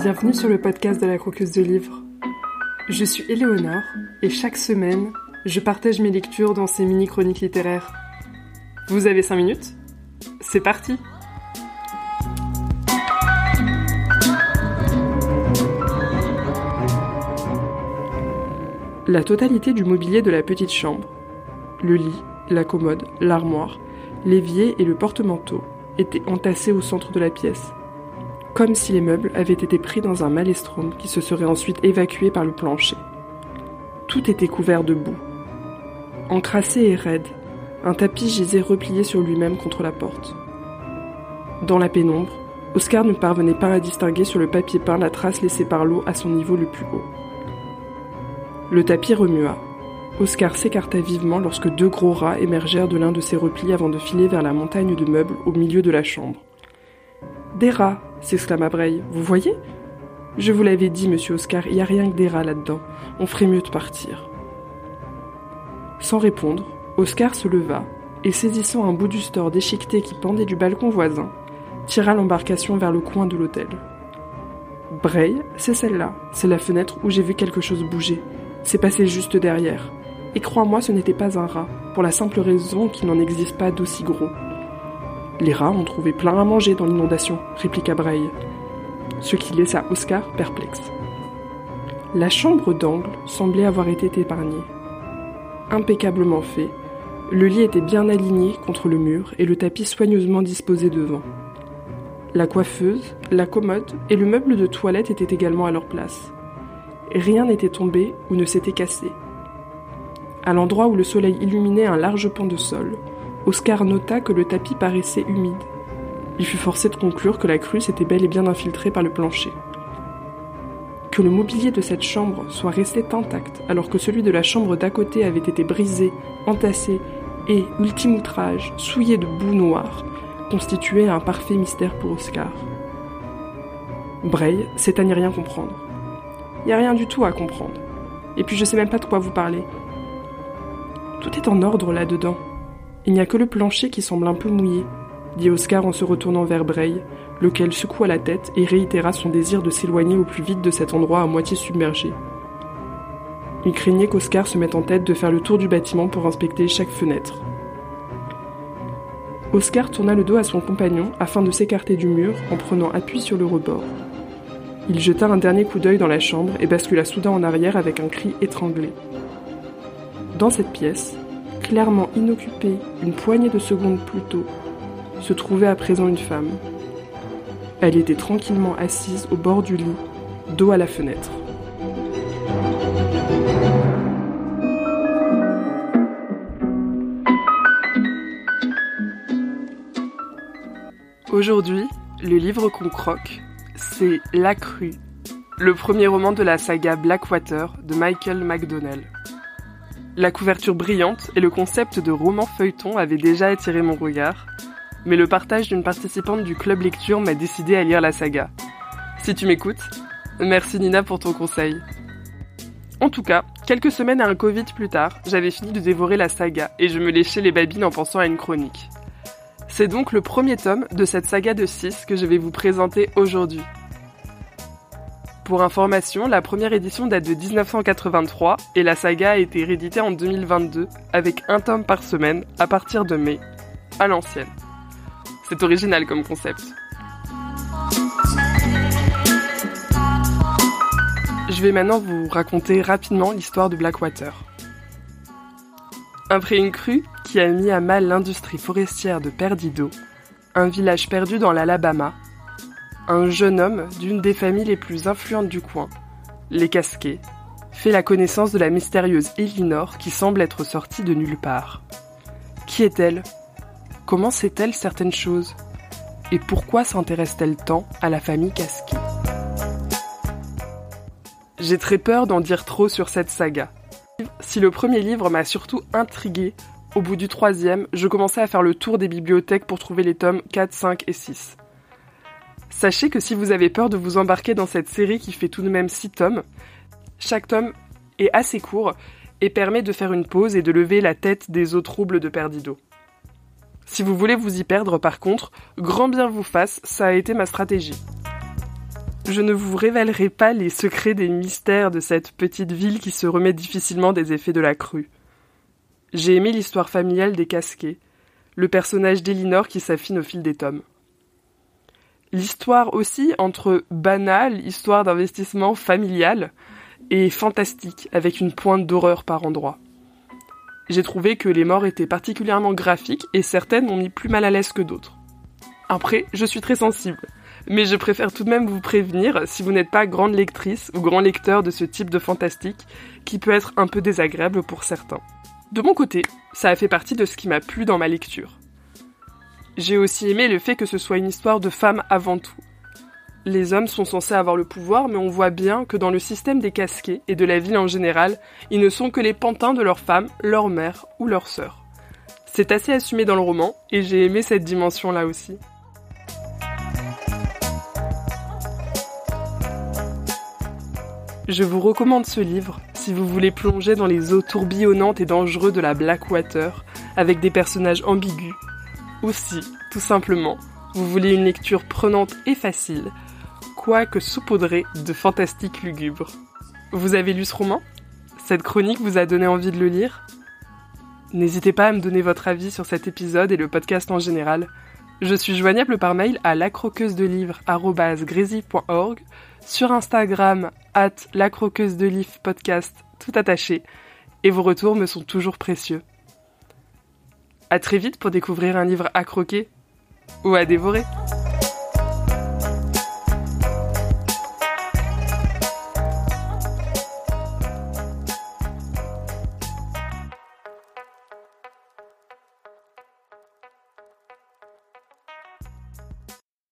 Bienvenue sur le podcast de la Croqueuse de Livres. Je suis Éléonore et chaque semaine, je partage mes lectures dans ces mini-chroniques littéraires. Vous avez 5 minutes? C'est parti La totalité du mobilier de la petite chambre, le lit, la commode, l'armoire, l'évier et le porte-manteau étaient entassés au centre de la pièce, comme si les meubles avaient été pris dans un maelstrom qui se serait ensuite évacué par le plancher. Tout était couvert de boue. Encrassé et raide, un tapis gisait replié sur lui-même contre la porte. Dans la pénombre, Oscar ne parvenait pas à distinguer sur le papier peint la trace laissée par l'eau à son niveau le plus haut. Le tapis remua. Oscar s'écarta vivement lorsque deux gros rats émergèrent de l'un de ses replis avant de filer vers la montagne de meubles au milieu de la chambre. Des rats s'exclama Bray. Vous voyez? Je vous l'avais dit, monsieur Oscar, il n'y a rien que des rats là-dedans. On ferait mieux de partir. Sans répondre, Oscar se leva et, saisissant un bout du store déchiqueté qui pendait du balcon voisin, tira l'embarcation vers le coin de l'hôtel. Bray, c'est celle-là, c'est la fenêtre où j'ai vu quelque chose bouger. C'est passé juste derrière. Et crois-moi, ce n'était pas un rat, pour la simple raison qu'il n'en existe pas d'aussi gros. Les rats ont trouvé plein à manger dans l'inondation, répliqua Bray, ce qui laissa Oscar perplexe. La chambre d'angle semblait avoir été épargnée. Impeccablement fait, le lit était bien aligné contre le mur et le tapis soigneusement disposé devant. La coiffeuse, la commode et le meuble de toilette étaient également à leur place. Rien n'était tombé ou ne s'était cassé. À l'endroit où le soleil illuminait un large pan de sol, Oscar nota que le tapis paraissait humide. Il fut forcé de conclure que la crue s'était bel et bien infiltrée par le plancher. Que le mobilier de cette chambre soit resté intact alors que celui de la chambre d'à côté avait été brisé, entassé et, ultime outrage, souillé de boue noire, constituait un parfait mystère pour Oscar. Bray, c'est à n'y rien comprendre. Il n'y a rien du tout à comprendre. Et puis je sais même pas de quoi vous parler. Tout est en ordre là-dedans. Il n'y a que le plancher qui semble un peu mouillé, dit Oscar en se retournant vers Bray, lequel secoua la tête et réitéra son désir de s'éloigner au plus vite de cet endroit à moitié submergé. Il craignait qu'Oscar se mette en tête de faire le tour du bâtiment pour inspecter chaque fenêtre. Oscar tourna le dos à son compagnon afin de s'écarter du mur en prenant appui sur le rebord. Il jeta un dernier coup d'œil dans la chambre et bascula soudain en arrière avec un cri étranglé. Dans cette pièce, clairement inoccupée une poignée de secondes plus tôt, se trouvait à présent une femme. Elle était tranquillement assise au bord du lit, dos à la fenêtre. Aujourd'hui, le livre qu'on croque, c'est La Crue, le premier roman de la saga Blackwater de Michael McDonnell. La couverture brillante et le concept de roman feuilleton avaient déjà attiré mon regard, mais le partage d'une participante du club lecture m'a décidé à lire la saga. Si tu m'écoutes, merci Nina pour ton conseil. En tout cas, quelques semaines à un Covid plus tard, j'avais fini de dévorer la saga et je me léchais les babines en pensant à une chronique. C'est donc le premier tome de cette saga de 6 que je vais vous présenter aujourd'hui. Pour information, la première édition date de 1983 et la saga a été rééditée en 2022 avec un tome par semaine à partir de mai, à l'ancienne. C'est original comme concept. Je vais maintenant vous raconter rapidement l'histoire de Blackwater. Après une crue qui a mis à mal l'industrie forestière de Perdido, un village perdu dans l'Alabama, un jeune homme d'une des familles les plus influentes du coin, les Casquets, fait la connaissance de la mystérieuse Elinor qui semble être sortie de nulle part. Qui est-elle? Comment sait-elle certaines choses? Et pourquoi s'intéresse-t-elle tant à la famille Casquet J'ai très peur d'en dire trop sur cette saga. Si le premier livre m'a surtout intrigué, au bout du troisième, je commençais à faire le tour des bibliothèques pour trouver les tomes 4, 5 et 6. Sachez que si vous avez peur de vous embarquer dans cette série qui fait tout de même 6 tomes, chaque tome est assez court et permet de faire une pause et de lever la tête des eaux troubles de Perdido. Si vous voulez vous y perdre par contre, grand bien vous fasse, ça a été ma stratégie. je ne vous révélerai pas les secrets des mystères de cette petite ville qui se remet difficilement des effets de la crue. J'ai aimé l'histoire familiale des casquets, le personnage d'Elinor qui s'affine au fil des tomes. L'histoire aussi entre banale, histoire d'investissement familial, et fantastique, avec une pointe d'horreur par endroits. J'ai trouvé que les morts étaient particulièrement graphiques et certaines m'ont mis plus mal à l'aise que d'autres. Après, je suis très sensible, mais je préfère tout de même vous prévenir si vous n'êtes pas grande lectrice ou grand lecteur de ce type de fantastique qui peut être un peu désagréable pour certains. De mon côté, ça a fait partie de ce qui m'a plu dans ma lecture. J'ai aussi aimé le fait que ce soit une histoire de femmes avant tout. Les hommes sont censés avoir le pouvoir, mais on voit bien que dans le système des casquets et de la ville en général, ils ne sont que les pantins de leurs femmes, leur mère ou leur sœur. C'est assez assumé dans le roman, et j'ai aimé cette dimension-là aussi. Je vous recommande ce livre si vous voulez plonger dans les eaux tourbillonnantes et dangereuses de la Blackwater avec des personnages ambigus. Ou si, tout simplement, vous voulez une lecture prenante et facile, quoique saupoudrée de fantastiques lugubres. Vous avez lu ce roman? Cette chronique vous a donné envie de le lire? N'hésitez pas à me donner votre avis sur cet épisode et le podcast en général. Je suis joignable par mail à lacroqueusedelivre.org sur Instagram, at la croqueuse de livres podcast, tout attaché, et vos retours me sont toujours précieux. À très vite pour découvrir un livre à croquer ou à dévorer.